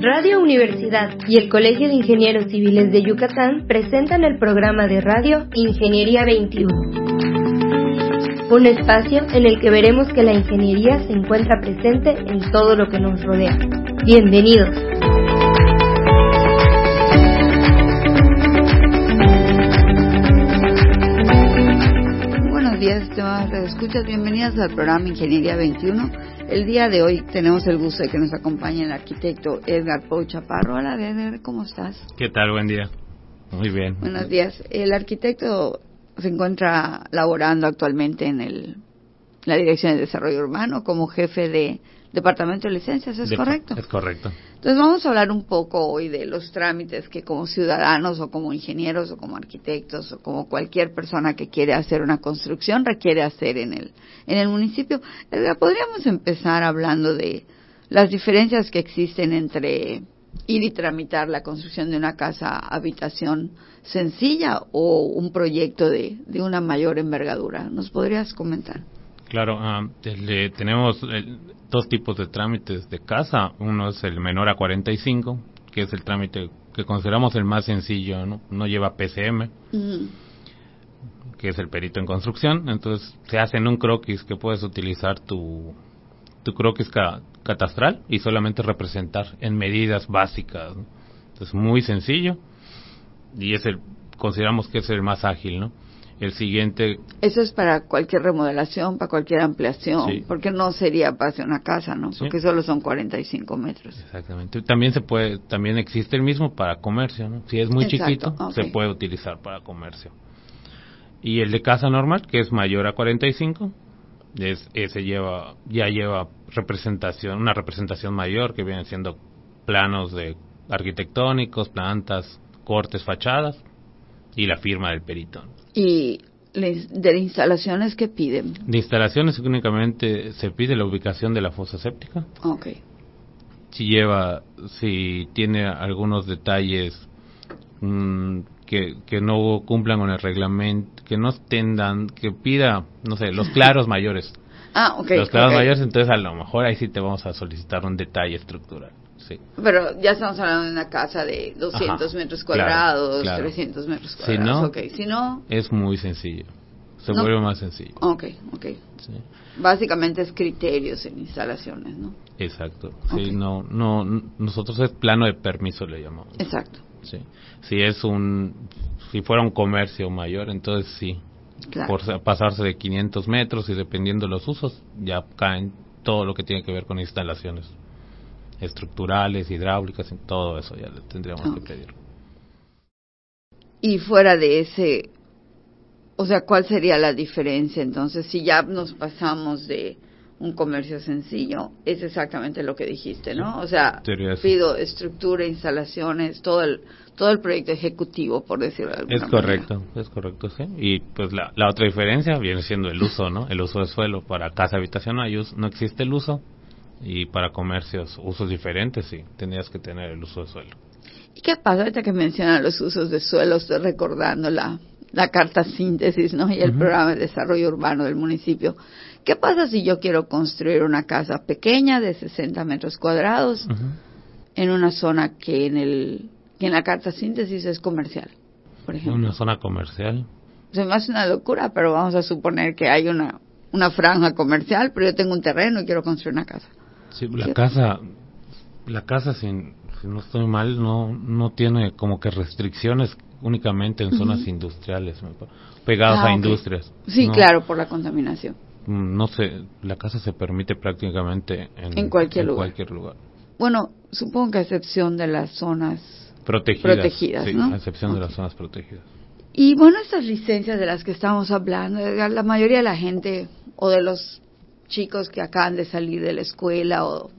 Radio Universidad y el Colegio de Ingenieros Civiles de Yucatán presentan el programa de radio Ingeniería 21. Un espacio en el que veremos que la ingeniería se encuentra presente en todo lo que nos rodea. Bienvenidos. Buenos días, estimados escuchas. Bienvenidas al programa Ingeniería 21 el día de hoy tenemos el gusto de que nos acompañe el arquitecto Edgar Pou Chaparro. Hola, Edgar, ¿cómo estás? ¿Qué tal? Buen día. Muy bien. Buenos días. El arquitecto se encuentra laborando actualmente en el, la Dirección de Desarrollo Urbano como jefe de Departamento de Licencias, ¿es correcto? Es correcto. Entonces vamos a hablar un poco hoy de los trámites que como ciudadanos o como ingenieros o como arquitectos o como cualquier persona que quiere hacer una construcción requiere hacer en el, en el municipio. Podríamos empezar hablando de las diferencias que existen entre ir y tramitar la construcción de una casa habitación sencilla o un proyecto de, de una mayor envergadura. ¿Nos podrías comentar? Claro, ah, tenemos dos tipos de trámites de casa. Uno es el menor a 45, que es el trámite que consideramos el más sencillo, no, no lleva PCM, que es el perito en construcción. Entonces se hace en un croquis que puedes utilizar tu, tu croquis catastral y solamente representar en medidas básicas. Entonces muy sencillo y es el consideramos que es el más ágil, ¿no? El siguiente. Eso es para cualquier remodelación, para cualquier ampliación, porque no sería para hacer una casa, ¿no? Porque solo son 45 metros. Exactamente. También se puede, también existe el mismo para comercio, ¿no? Si es muy chiquito, se puede utilizar para comercio. Y el de casa normal, que es mayor a 45, es, ese lleva, ya lleva representación, una representación mayor que vienen siendo planos de arquitectónicos, plantas, cortes, fachadas y la firma del perito. ¿Y de instalaciones que piden? De instalaciones únicamente se pide la ubicación de la fosa séptica. Ok. Si lleva, si tiene algunos detalles mm, que, que no cumplan con el reglamento, que no tendan, que pida, no sé, los claros mayores. Ah, ok. Los claros mayores, entonces a lo mejor ahí sí te vamos a solicitar un detalle estructural. Pero ya estamos hablando de una casa de 200 metros cuadrados, 300 metros cuadrados. Si no, es muy sencillo. Se vuelve más sencillo. Ok, ok. Básicamente es criterios en instalaciones, ¿no? Exacto. Sí, no, no, nosotros es plano de permiso le llamamos. Exacto. Sí. Si es un, si fuera un comercio mayor, entonces sí. Por pasarse de 500 metros y dependiendo de los usos, ya caen todo lo que tiene que ver con instalaciones estructurales, hidráulicas, todo eso ya le tendríamos que pedir. Y fuera de ese, o sea, ¿cuál sería la diferencia entonces si ya nos pasamos de un comercio sencillo? Es exactamente lo que dijiste, ¿no? O sea, pido estructura, instalaciones, todo el todo el proyecto ejecutivo, por decirlo de alguna Es correcto, es correcto, sí. Y pues la, la otra diferencia viene siendo el uso, ¿no? El uso de suelo. Para casa habitación no, no existe el uso, y para comercios usos diferentes sí tendrías que tener el uso de suelo. Y qué pasa ahorita que mencionan los usos de suelo estoy recordando la la carta síntesis no y el programa de desarrollo urbano del municipio qué pasa si yo quiero construir una casa pequeña de 60 metros cuadrados en una zona que en el que en la carta síntesis es comercial por ejemplo una zona comercial. Se me hace una locura pero vamos a suponer que hay una una franja comercial pero yo tengo un terreno y quiero construir una casa Sí, la casa, la casa, si, no estoy mal, no, no tiene como que restricciones únicamente en zonas industriales, pegadas ah, a industrias. Sí, claro, por la contaminación. Mm, no sé, la casa se permite prácticamente en, cualquier, lugar. cualquier lugar. Bueno, supongo que a excepción de las zonas protegidas, protegidas sí, a excepción de las zonas protegidas. Y bueno, estas licencias de las que estamos hablando, la mayoría de la gente o de los chicos que acaban de salir de la escuela o,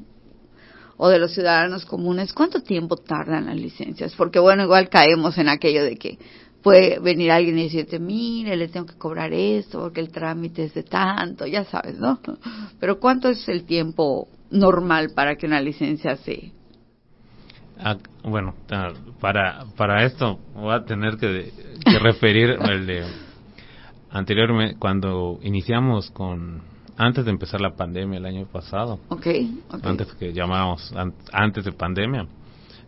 o de los ciudadanos comunes, ¿cuánto tiempo tardan las licencias? Porque bueno, igual caemos en aquello de que puede venir alguien y decirte, mire, le tengo que cobrar esto porque el trámite es de tanto, ya sabes, ¿no? Pero ¿cuánto es el tiempo normal para que una licencia se... Ah, bueno, para, para esto voy a tener que, que referir el de anteriormente, cuando iniciamos con antes de empezar la pandemia el año pasado. Okay, Antes que llamábamos, antes de pandemia.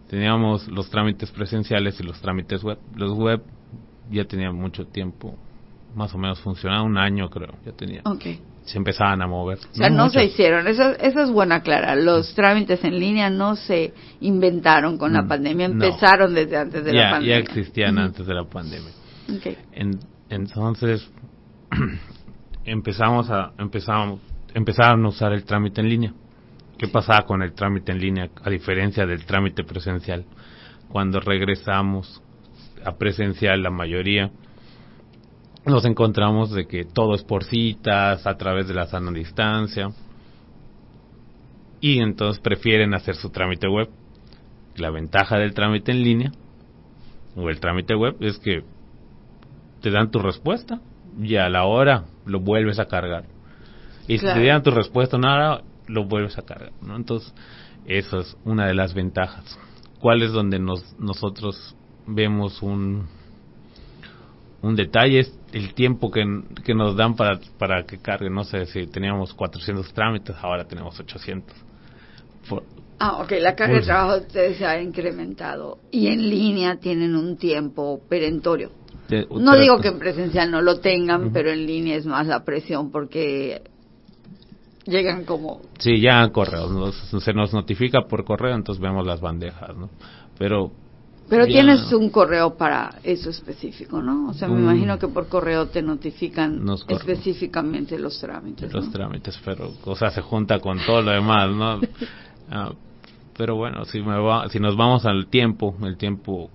Teníamos los trámites presenciales y los trámites web. Los web ya tenían mucho tiempo, más o menos funcionaba un año creo, ya tenía. Okay. Se empezaban a mover. O sea, no, se hicieron, eso, eso es buena clara. Los trámites en línea no se inventaron con la mm, pandemia, empezaron desde antes de la pandemia. Ya existían antes de la pandemia. Okay. entonces, empezamos a, empezamos, empezaron a usar el trámite en línea. ¿Qué pasaba con el trámite en línea a diferencia del trámite presencial? Cuando regresamos a presencial, la mayoría nos encontramos de que todo es por citas, a través de la sana distancia, y entonces prefieren hacer su trámite web. La ventaja del trámite en línea o el trámite web es que te dan tu respuesta y a la hora lo vuelves a cargar. Y si te dan tu respuesta nada, lo vuelves a cargar, ¿no? Entonces, eso es una de las ventajas. ¿Cuál es donde nos, nosotros vemos un, un detalle? Es el tiempo que, que nos dan para, para que cargue. No sé si teníamos 400 trámites, ahora tenemos 800. ah, ok, la carga de trabajo se ha incrementado y en línea tienen un tiempo perentorio. No digo que en presencial no lo tengan, pero en línea es más la presión porque llegan como... Sí, ya correos, se nos notifica por correo, entonces vemos las bandejas, ¿no? Pero... Pero tienes un correo para eso específico, ¿no? O sea, me imagino que por correo te notifican específicamente los trámites. Los trámites, pero, o sea, se junta con todo lo demás, ¿no? Ah, pero bueno, si, me va, si nos vamos al tiempo, el tiempo,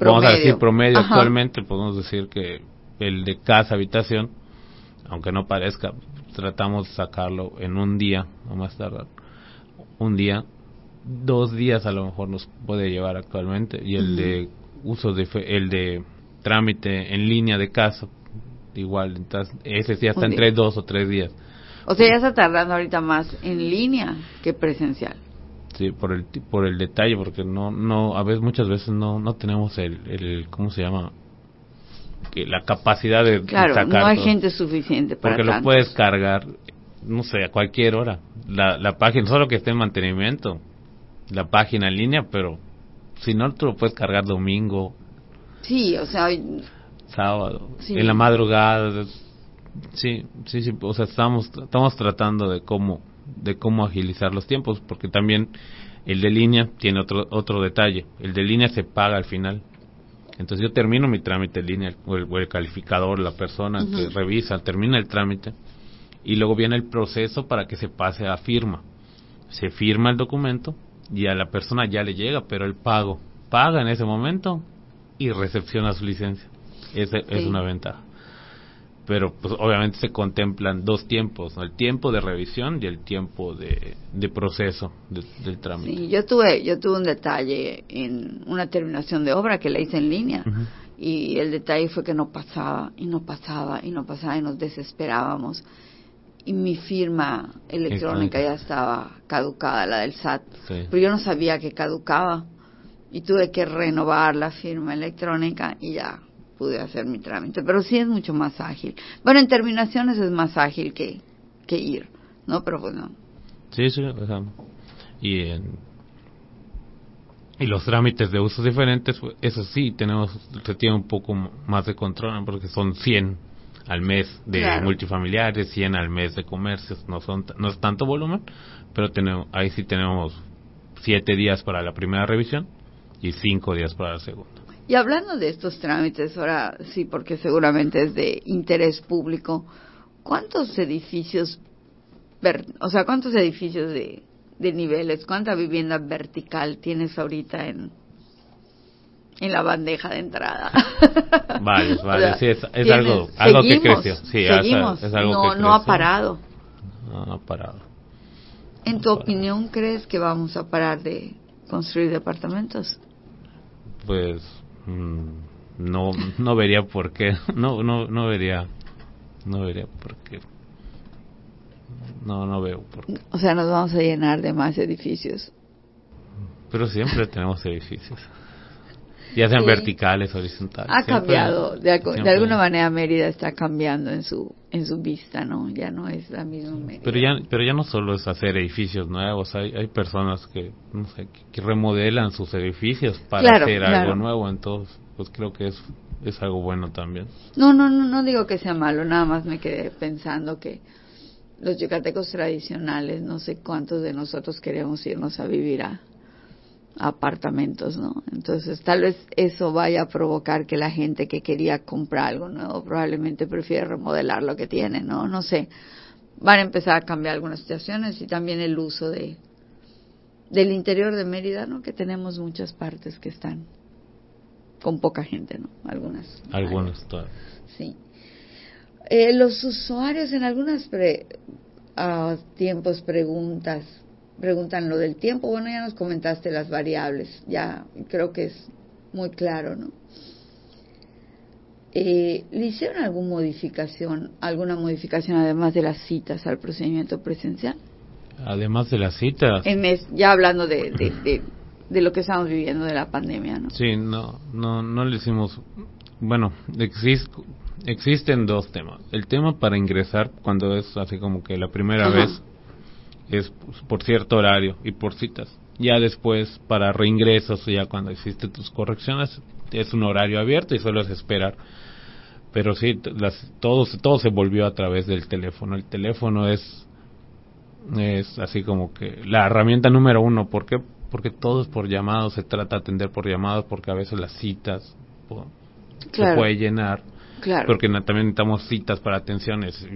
vamos a decir promedio actualmente, podemos decir que el de casa habitación, aunque no parezca, tratamos de sacarlo en un día, o más tardar, un día, dos días a lo mejor nos puede llevar actualmente, y el de uso de, el de trámite en línea de casa, igual, entonces ese sí hasta entre dos o tres días. O sea, ya está tardando ahorita más en línea que presencial. Sí, por el por el detalle, porque no no a veces muchas veces no no tenemos el, el ¿cómo se llama? que la capacidad de claro, no hay gente suficiente para porque lo puedes cargar no sé a cualquier hora. La, la página solo que esté en mantenimiento la página en línea pero si no tú lo puedes cargar domingo. Sí o sea sábado en la madrugada sí sí sí o sea estamos estamos tratando de cómo de cómo agilizar los tiempos porque también el de línea tiene otro otro detalle. El de línea se paga al final. Entonces yo termino mi trámite en línea, o el, calificador, la persona que revisa, termina el trámite y luego viene el proceso para que se pase a firma. Se firma el documento y a la persona ya le llega, pero el pago paga en ese momento y recepciona su licencia. Esa es una ventaja pero pues obviamente se contemplan dos tiempos, el tiempo de revisión y el tiempo de, proceso del trámite. Sí, yo tuve, yo tuve un detalle en una terminación de obra que la hice en línea y el detalle fue que no pasaba y no pasaba y no pasaba y nos desesperábamos y mi firma electrónica ya estaba caducada, la del SAT, pero yo no sabía que caducaba y tuve que renovar la firma electrónica y ya pude hacer mi trámite, pero sí es mucho más ágil. Bueno, en terminaciones es más ágil que, que ir, ¿no? Pero bueno. Sí, sí, y y los trámites de usos diferentes, pues, eso sí, tenemos, se tiene un poco más de control, porque son 100 al mes de multifamiliares, 100 al mes de comercios, no son no es tanto volumen, pero tenemos ahí sí tenemos 7 días para la primera revisión y 5 días para la segunda. Y hablando de estos trámites, ahora sí, porque seguramente es de interés público, ¿cuántos edificios, o sea, cuántos edificios de, niveles, cuánta vivienda vertical tienes ahorita en, en la bandeja de entrada? Vale, vale, sí, es, algo, algo que creció. Sí, seguimos, es algo no, no ha parado. No ha parado. ¿En tu opinión crees que vamos a parar de construir departamentos? Pues no no vería por qué no no no vería no vería por qué. No no veo por qué. O sea nos vamos a llenar de más edificios. Pero siempre tenemos edificios Ya sean verticales, horizontales. Ha cambiado, de, alguna manera Mérida está cambiando en su en su vista, ¿no? Ya no es la misma Mérida. Pero ya, pero ya no solo es hacer edificios nuevos, hay, hay personas que, no sé, que, remodelan sus edificios para hacer algo nuevo, entonces, pues creo que es, es algo bueno también. No, no, no, no digo que sea malo, nada más me quedé pensando que los yucatecos tradicionales, no sé cuántos de nosotros queremos irnos a vivir a, apartamentos, ¿no? Entonces, tal vez eso vaya a provocar que la gente que quería comprar algo nuevo probablemente prefiere remodelar lo que tiene, ¿no? No sé. Van a empezar a cambiar algunas situaciones y también el uso de del interior de Mérida, ¿no? Que tenemos muchas partes que están con poca gente, ¿no? Algunas. Algunas, todas. Sí. Eh, los usuarios en algunos ah, tiempos preguntas preguntan lo del tiempo. Bueno, ya nos comentaste las variables, ya creo que es muy claro, ¿no? Eh, ¿Le hicieron alguna modificación, alguna modificación además de las citas al procedimiento presencial? Además de las citas. En ya hablando de, de, de, lo que estamos viviendo de la pandemia, ¿no? Sí, no, no, no le hicimos. Bueno, existen dos temas. El tema para ingresar, cuando es así como que la primera vez, es por cierto horario y por citas. Ya después, para reingresos, ya cuando existen tus correcciones, es un horario abierto y solo es esperar. Pero sí, las, todo, todo se volvió a través del teléfono. El teléfono es, es así como que la herramienta número uno. ¿Por qué? Porque todo es por llamados, se trata de atender por llamados, porque a veces las citas se puede llenar. Claro. Porque también necesitamos citas para atenciones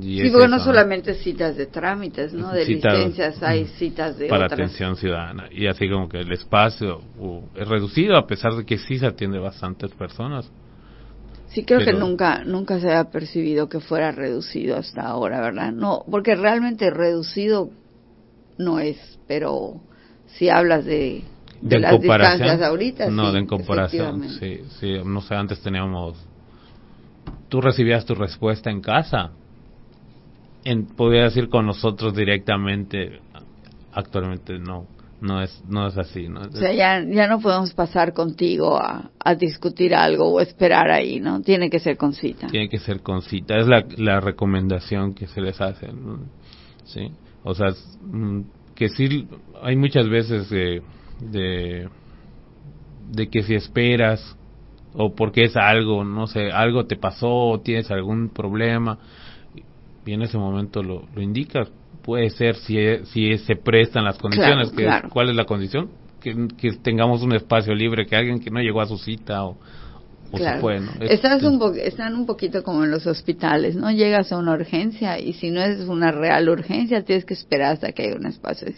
sí, porque no solamente citas de trámites, ¿no? De licencias, hay citas de Para atención ciudadana. Y así como que el espacio es reducido, a pesar de que sí se atiende bastantes personas. Sí, creo que nunca nunca se ha percibido que fuera reducido hasta ahora, ¿verdad? No, porque realmente reducido no es, pero si hablas de, de, las distancias ahorita, no, de en comparación, sí, sí, no sé, antes teníamos tú recibías tu respuesta en casa en, podría decir con nosotros directamente, actualmente no, no es, no es así. ¿no? O sea, ya, ya no podemos pasar contigo a, a discutir algo o esperar ahí, ¿no? Tiene que ser con cita. Tiene que ser con cita, es la, la recomendación que se les hace, ¿sí? O sea, mm, que sí, hay muchas veces de, de, de que si esperas o porque es algo, no sé, algo te pasó o tienes algún problema, y en ese momento lo, lo indicas. Puede ser si, si se prestan las condiciones. que ¿Cuál es la condición? Que, tengamos un espacio libre, que alguien que no llegó a su cita o, se fue, ¿no? Estás un están un poquito como en los hospitales, ¿no? Llegas a una urgencia y si no es una real urgencia, tienes que esperar hasta que haya un espacio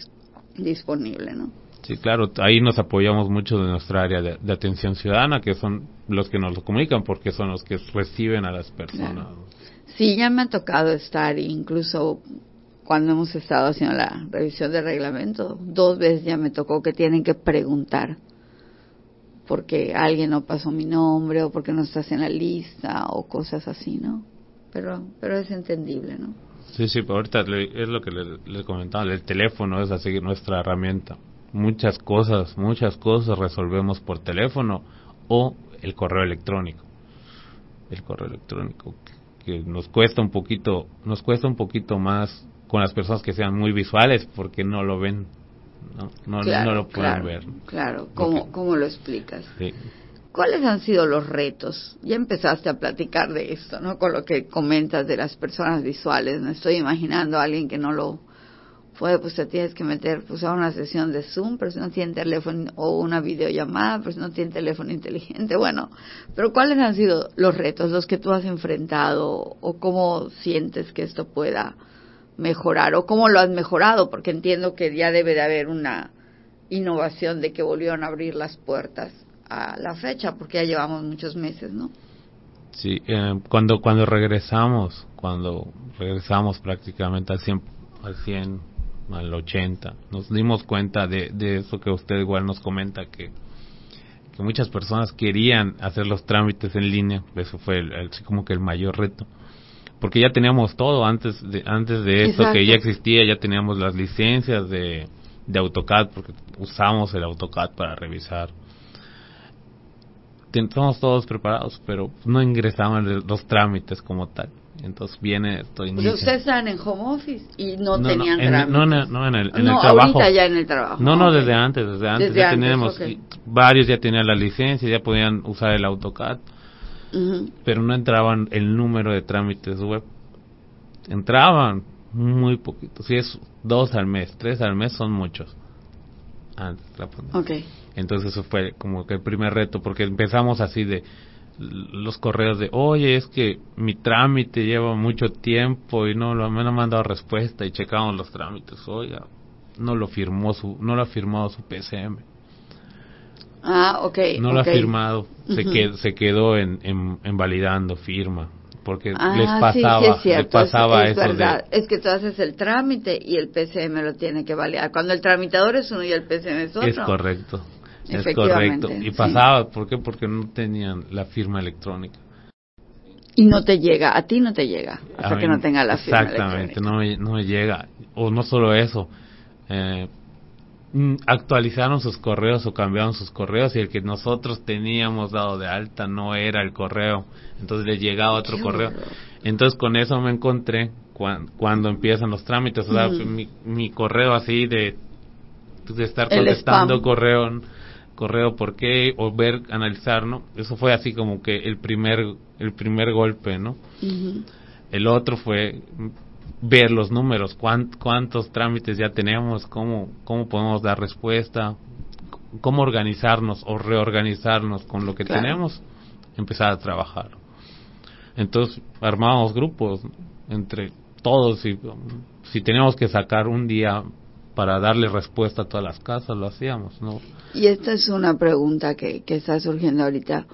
disponible, ¿no? Sí, claro, ahí nos apoyamos mucho de nuestra área de, atención ciudadana, que son los que nos lo comunican, porque son los que reciben a las personas. Sí, ya me ha tocado estar, incluso cuando hemos estado haciendo la revisión de reglamento, dos veces ya me tocó que tienen que preguntar porque alguien no pasó mi nombre o porque no estás en la lista o cosas así, ¿no? Pero, pero es entendible, ¿no? Sí, sí, pero ahorita es lo que le, le, comentaba, el teléfono es así nuestra herramienta. Muchas cosas, muchas cosas resolvemos por teléfono o el correo electrónico. El correo electrónico que nos cuesta un poquito, nos cuesta un poquito más con las personas que sean muy visuales porque no lo ven, no, no, lo pueden ver. Claro, ¿Cómo, ¿cómo lo explicas? ¿Cuáles han sido los retos? Ya empezaste a platicar de esto, ¿no? Con lo que comentas de las personas visuales. Me estoy imaginando a alguien que no lo puede, pues te tienes que meter pues, a una sesión de Zoom, pero si no tiene teléfono, o una videollamada, pero si no tiene teléfono inteligente. Bueno, pero ¿cuáles han sido los retos, los que tú has enfrentado, o cómo sientes que esto pueda mejorar, o cómo lo has mejorado? Porque entiendo que ya debe de haber una innovación de que volvieron a abrir las puertas a la fecha, porque ya llevamos muchos meses, ¿no? Sí, eh, cuando, cuando regresamos, cuando regresamos prácticamente al 100, al 100 al 80. Nos dimos cuenta de, de eso que usted igual nos comenta, que, que muchas personas querían hacer los trámites en línea. Eso fue el, como que el mayor reto. Porque ya teníamos todo antes de, antes de eso, que ya existía, ya teníamos las licencias de, de AutoCAD, porque usamos el AutoCAD para revisar. estamos todos preparados, pero no ingresaban los trámites como tal. Entonces viene esto ustedes estaban en home office y no, tenían trámites. No, no, en el, en el trabajo. ahorita ya en el trabajo. No, no, desde antes, desde antes. ya teníamos, varios ya tenían la licencia, ya podían usar el AutoCAD, pero no entraban el número de trámites web. Entraban muy poquitos. Si es dos al mes, tres al mes son muchos. Antes la Okay. Entonces eso fue como que el primer reto, porque empezamos así de los correos de, oye, es que mi trámite lleva mucho tiempo y no, lo, me han mandado respuesta y checamos los trámites, oiga, no lo firmó su, no lo ha firmado su PCM. Ah, ok. No lo ha firmado, se, quedó, se quedó en, en, validando firma porque ah, les pasaba, sí, les pasaba es, verdad. es que tú haces el trámite y el PCM lo tiene que validar. Cuando el tramitador es uno y el PCM es otro. Es correcto. Es correcto. Y pasaba, ¿por qué? Porque no tenían la firma electrónica. Y no te llega, a ti no te llega, hasta que no tenga la firma Exactamente, no me, no me llega. O no solo eso, eh, mm, actualizaron sus correos o cambiaron sus correos y el que nosotros teníamos dado de alta no era el correo, entonces le llegaba otro correo. Entonces con eso me encontré cuando, empiezan los trámites, o sea, mi, mi, correo así de, de estar contestando correo correo por qué o ver analizar no eso fue así como que el primer el primer golpe no el otro fue ver los números cuántos trámites ya tenemos cómo cómo podemos dar respuesta cómo organizarnos o reorganizarnos con lo que tenemos empezar a trabajar. Entonces armábamos grupos entre todos y si teníamos que sacar un día para darle respuesta a todas las casas, lo hacíamos, ¿no? Y esta es una pregunta que, que está surgiendo ahorita.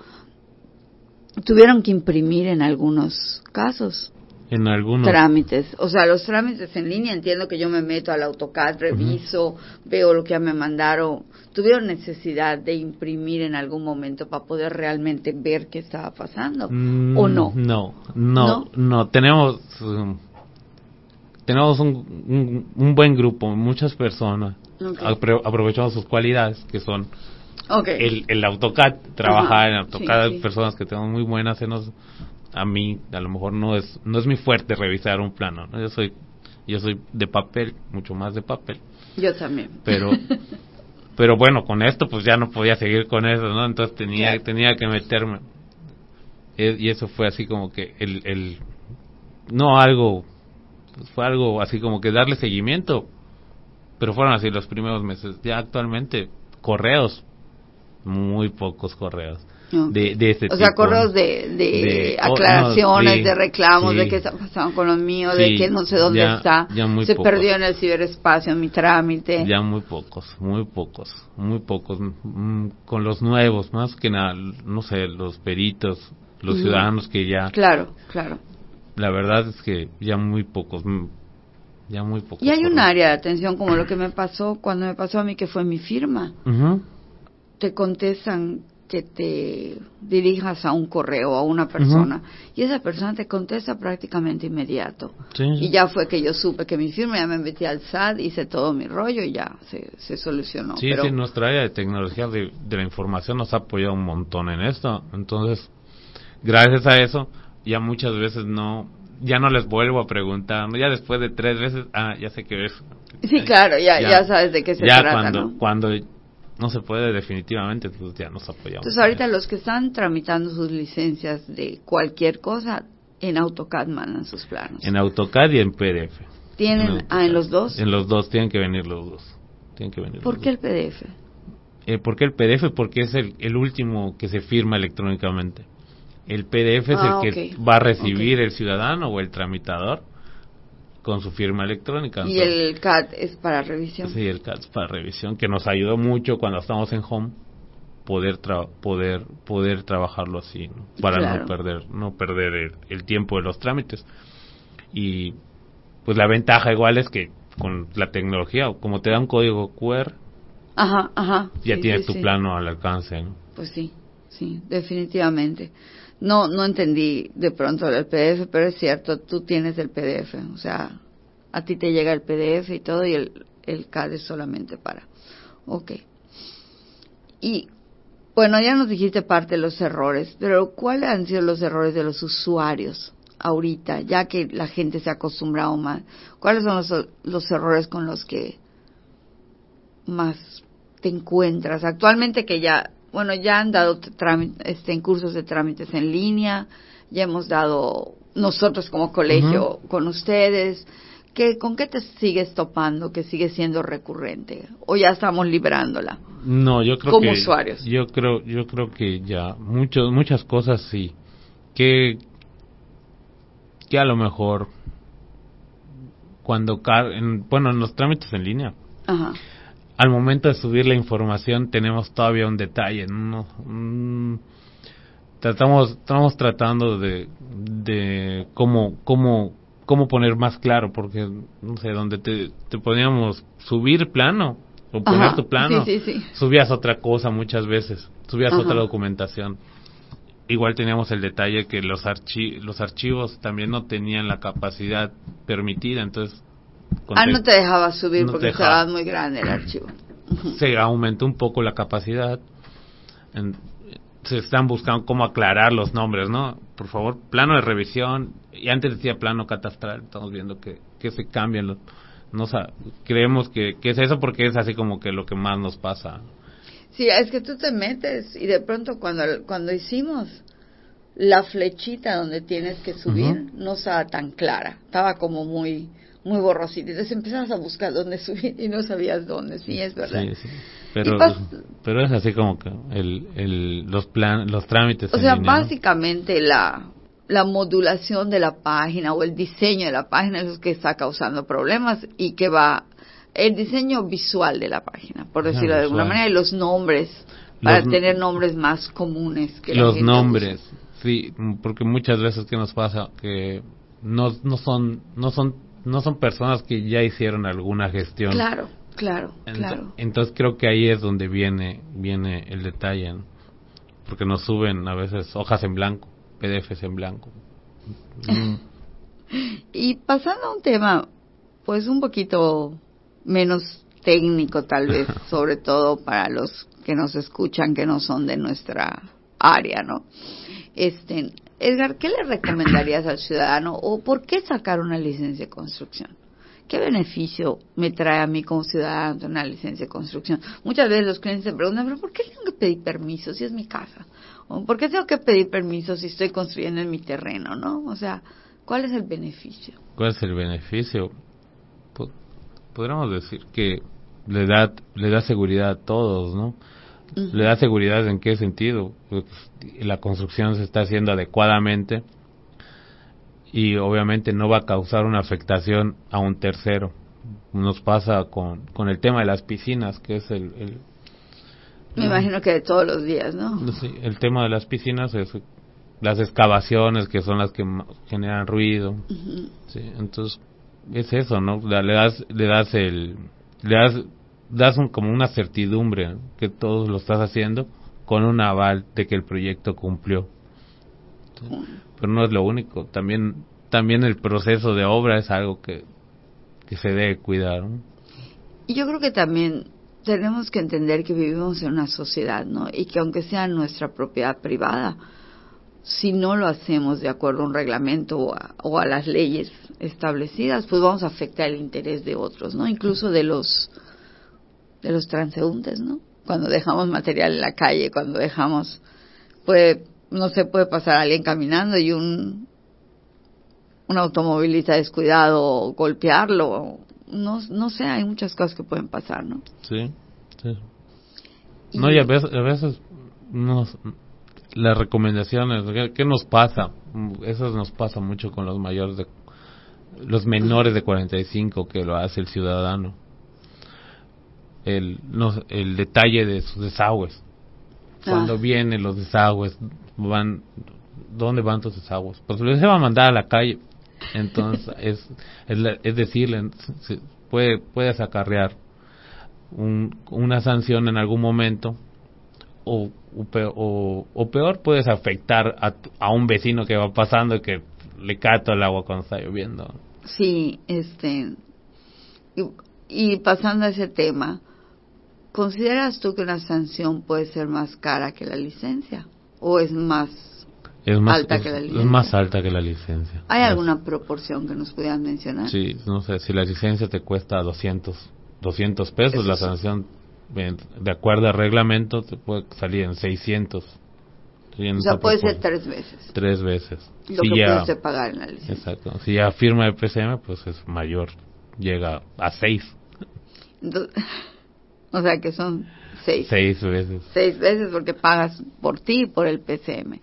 ¿Tuvieron que imprimir en algunos casos? En algunos. Trámites. O sea, los trámites en línea, entiendo que yo me meto al AutoCAD, reviso, veo lo que ya me mandaron. ¿Tuvieron necesidad de imprimir en algún momento para poder realmente ver qué estaba pasando? ¿O mm, no? No, no, no. Tenemos... Um, tenemos un, un, buen grupo, muchas personas. aprovechamos sus cualidades, que son el, el AutoCAD, trabajar en AutoCAD. Hay personas que tenemos muy buenas. En a mí, a lo mejor no es no es mi fuerte revisar un plano. Yo soy yo soy de papel, mucho más de papel. Yo también. Pero pero bueno, con esto pues ya no podía seguir con eso, ¿no? Entonces tenía tenía que meterme. E, y eso fue así como que el, el no algo fue algo así como que darle seguimiento. Pero fueron así los primeros meses. Ya actualmente, correos, muy pocos correos. De, de este o sea, correos de, de, aclaraciones, de reclamos, de qué está pasando con los míos, de que no sé dónde está. Se perdió en el ciberespacio mi trámite. Ya muy pocos, muy pocos, muy pocos. Mm, con los nuevos, más que nada, no sé, los peritos, los ciudadanos que ya. Claro, claro la verdad es que ya muy pocos mm, ya muy pocos y hay un área de atención como lo que me pasó cuando me pasó a mí que fue mi firma. Te contestan que te dirijas a un correo a una persona y esa persona te contesta prácticamente inmediato. Y ya fue que yo supe que mi firma ya me metí al SAT hice todo mi rollo y ya se, se solucionó sí, sí nuestra área de tecnología de, de la información nos ha apoyado un montón en esto. Entonces gracias a eso ya muchas veces no, ya no les vuelvo a preguntar, ya después de tres veces, ah, ya sé que es. Sí, claro, ya, ya, sabes de qué se trata, cuando, ¿no? cuando no se puede definitivamente, pues ya nos apoyamos. Entonces ahorita los que están tramitando sus licencias de cualquier cosa, en AutoCAD mandan sus planos. En AutoCAD y en PDF. ¿Tienen, en ah, en los dos? En los dos, tienen que venir los dos. Tienen que venir ¿Por qué el PDF? Eh, ¿Por qué el PDF? Porque es el, el último que se firma electrónicamente. El PDF es el ah, que va a recibir el ciudadano o el tramitador con su firma electrónica. y el CAD es para revisión. Sí, el CAD es para revisión, que nos ayudó mucho cuando estamos en home poder poder poder trabajarlo así para no perder no perder el, tiempo de los trámites. Y pues la ventaja igual es que con la tecnología como te da un código QR ajá, ajá, ya tienes tu plano al alcance ¿no? pues sí sí definitivamente no, no entendí de pronto el PDF, pero es cierto, tú tienes el PDF, o sea, a ti te llega el PDF y todo y el, el CAD es solamente para. Ok. Y Bueno, ya nos dijiste parte de los errores, pero ¿cuáles han sido los errores de los usuarios ahorita, ya que la gente se ha acostumbrado más? ¿Cuáles son los, los errores con los que más te encuentras actualmente que ya, bueno, ya han dado este, en cursos de trámites en línea, ya hemos dado nosotros como colegio con ustedes, ¿qué, ¿con qué te sigues topando que sigue siendo recurrente? ¿O ya estamos liberándola? No, yo creo como que... usuarios. Yo creo, yo creo que ya, muchos, muchas cosas sí. Que, que a lo mejor cuando, en, bueno, en los trámites en línea, Ajá al momento de subir la información tenemos todavía un detalle, ¿no? tratamos, estamos tratando de, de cómo, cómo, cómo poner más claro, porque, no sé, donde te, te poníamos subir plano, o poner tu plano, subías otra cosa muchas veces, subías otra documentación. Igual teníamos el detalle que los, archi los archivos también no tenían la capacidad permitida, entonces Ah, no te dejaba subir porque estaba muy grande el archivo. Se aumentó un poco la capacidad. se están buscando cómo aclarar los nombres, ¿no? Por favor, plano de revisión. Y antes decía plano catastral. Estamos viendo que, que se cambian los. No, creemos que, que es eso porque es así como que lo que más nos pasa. Sí, es que tú te metes y de pronto cuando, cuando hicimos la flechita donde tienes que subir no estaba tan clara, estaba como muy muy borrosito. Entonces empezabas a buscar dónde subir y no sabías dónde. Sí, es verdad. Sí, sí. Pero, pero es así como que el, el, los, plan, los trámites. O sea, básicamente la, la modulación de la página o el diseño de la página es lo que está causando problemas y que va el diseño visual de la página, por decirlo de alguna manera, y los nombres, para tener nombres más comunes que Los nombres, sí, porque muchas veces que nos pasa que no, no son no son no son personas que ya hicieron alguna gestión. Claro, claro, claro. Entonces creo que ahí es donde viene viene el detalle, porque nos suben a veces hojas en blanco, PDFs en blanco. y pasando a un tema, pues un poquito menos técnico tal vez, sobre todo para los que nos escuchan que no son de nuestra área, ¿no? Este, Edgar, ¿qué le recomendarías al ciudadano o por qué sacar una licencia de construcción? ¿Qué beneficio me trae a mí como ciudadano una licencia de construcción? Muchas veces los clientes se preguntan, ¿pero por qué tengo que pedir permiso si es mi casa? ¿O ¿Por qué tengo que pedir permiso si estoy construyendo en mi terreno? ¿no? O sea, ¿cuál es el beneficio? ¿Cuál es el beneficio? Podríamos decir que le da, le da seguridad a todos, ¿no? ¿Le da seguridad en qué sentido? La construcción se está haciendo adecuadamente y obviamente no va a causar una afectación a un tercero. Nos pasa con, con el tema de las piscinas, que es el... Me imagino que de todos los días, ¿no? Sí, el tema de las piscinas es las excavaciones que son las que generan ruido. sí, entonces, es eso, ¿no? Le das, le das el... Le das das como una certidumbre que todos lo estás haciendo con un aval de que el proyecto cumplió. pero no es lo único, también también el proceso de obra es algo que, que se debe cuidar. Y yo creo que también tenemos que entender que vivimos en una sociedad, ¿no? Y que aunque sea nuestra propiedad privada, si no lo hacemos de acuerdo a un reglamento o a, o a las leyes establecidas, pues vamos a afectar el interés de otros, ¿no? Incluso de los de los transeúntes, ¿no? Cuando dejamos material en la calle, cuando dejamos, puede, no se puede pasar alguien caminando y un, un automovilista descuidado golpearlo, no, no sé, hay muchas cosas que pueden pasar, ¿no? Sí, sí. no, y a veces, a veces nos, las recomendaciones, ¿qué, nos pasa? Eso nos pasa mucho con los mayores de, los menores de 45 que lo hace el ciudadano el, no, el detalle de sus desagües. Cuando ah. vienen los desagües, van, ¿dónde van tus desagües? Pues les va a mandar a la calle. Entonces, es, es, decirle, puede, puedes acarrear un, una sanción en algún momento o, o, o, peor, puedes afectar a, a, un vecino que va pasando y que le cae todo el agua cuando está lloviendo. Sí, este. Y, y pasando a ese tema, ¿consideras tú que una sanción puede ser más cara que la licencia? ¿O es más, es más alta es, que la es licencia? más alta que la licencia. ¿Hay Es- alguna proporción que nos pudieran mencionar? Sí, no sé, si la licencia te cuesta 200, 200 pesos, Eso la sanción, de acuerdo al reglamento, te puede salir en 600. Sí, en O sea, puede ser tres veces Tres veces. lo Si que ya- puede usted pagar en la licencia. Exacto. Si ya firma el PCM, pues es mayor. Llega a seis. Entonces, o sea que son seis. Seis veces. Seis veces porque pagas por ti y por el PCM.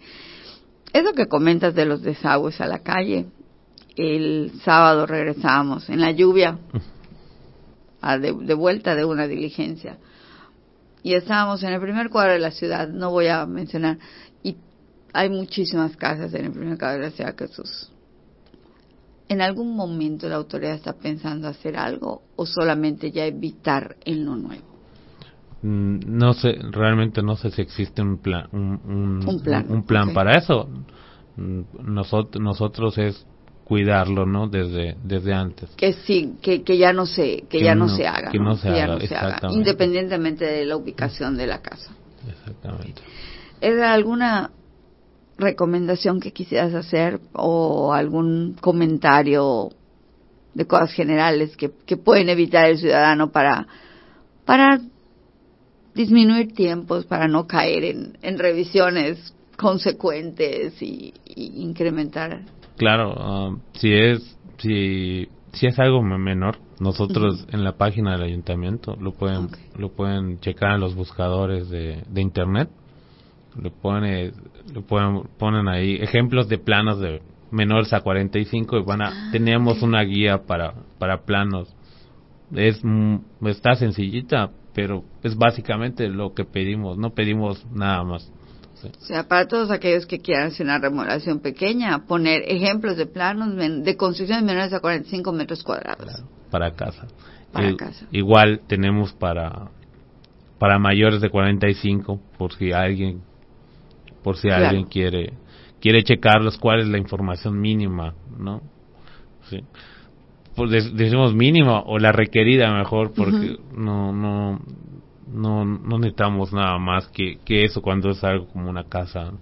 Eso que comentas de los desagües a la calle. El sábado regresábamos en la lluvia a de, de vuelta de una diligencia. Y estábamos en el primer cuadro de la ciudad, no voy a mencionar, y hay muchísimas casas en el primer cuadro de la ciudad que sus... ¿En algún momento la autoridad está pensando hacer algo o solamente ya evitar en lo nuevo? Mm, No sé, realmente no sé si existe un plan, un, un- Un plan, un plan para eso. Nosotros, nosotros es cuidarlo, ¿no? Desde, desde antes. que sí que, que ya no se que, Que ya no, no- se haga que no se ya haga, no se haga, independientemente de la ubicación de la casa Exactamente. ¿es alguna recomendación que quisieras hacer o algún comentario de cosas generales que, que pueden evitar el ciudadano para para disminuir tiempos para no caer en, en revisiones consecuentes y, y incrementar Claro, ah, si es si si es algo me- menor, nosotros en la página del ayuntamiento lo pueden lo pueden checar en los buscadores de, de internet. Lo pone lo pueden ponen ahí ejemplos de planos de menores a 45 y van a Ah, tenemos una guía para para planos. Es mm, está sencillita, pero es básicamente lo que pedimos, no pedimos nada más. Sí. O sea, para todos aquellos que quieran hacer una remodelación pequeña, poner ejemplos de planos de construcciones menores a 45 metros cuadrados. para casa. Para casa. Igual tenemos para para mayores de 45 por si alguien por si Claro. alguien quiere quiere checarlos cuál es la información mínima, ¿no? Sí. Pues de- decimos mínima o la requerida mejor porque no no no no necesitamos nada más que que eso cuando es algo como una casa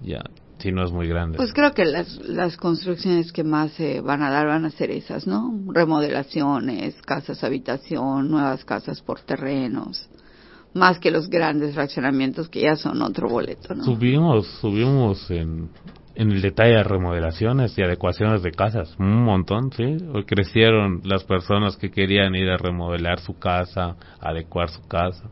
ya si no es muy grande. Pues creo que las, las construcciones que más se van a dar van a ser esas, ¿no? Remodelaciones, casas habitación, nuevas casas por terrenos, más que los grandes fraccionamientos que ya son otro boleto, ¿no? Subimos, subimos en, en el detalle de remodelaciones y adecuaciones de casas, un montón, sí. Hoy crecieron las personas que querían ir a remodelar su casa, adecuar su casa.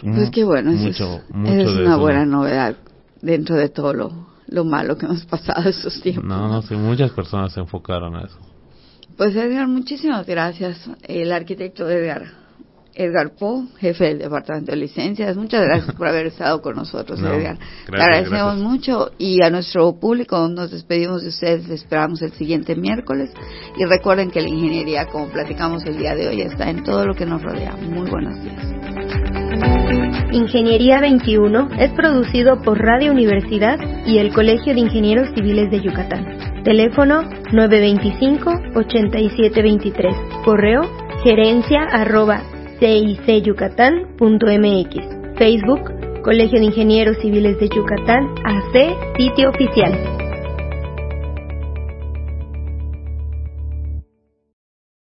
Pues qué bueno, eso es, mucho eso es de una eso, buena ¿no? novedad dentro de todo lo, lo malo que hemos pasado estos tiempos. No, no, sí, muchas personas se enfocaron a eso. Pues Edgar, muchísimas gracias. El arquitecto Edgar, Edgar Po, jefe del Departamento de Licencias, muchas gracias por haber estado con nosotros, No, Edgar. gracias, Te agradecemos gracias. mucho y a nuestro público nos despedimos de ustedes, les esperamos el siguiente miércoles y recuerden que la ingeniería, como platicamos el día de hoy, está en todo lo que nos rodea. Muy buenos días. Ingeniería 21 es producido por Radio Universidad y el Colegio de Ingenieros Civiles de Yucatán. Teléfono 925-8723. Correo gerencia arroba cicyucatán.mx. Facebook Colegio de Ingenieros Civiles de Yucatán AC, sitio oficial.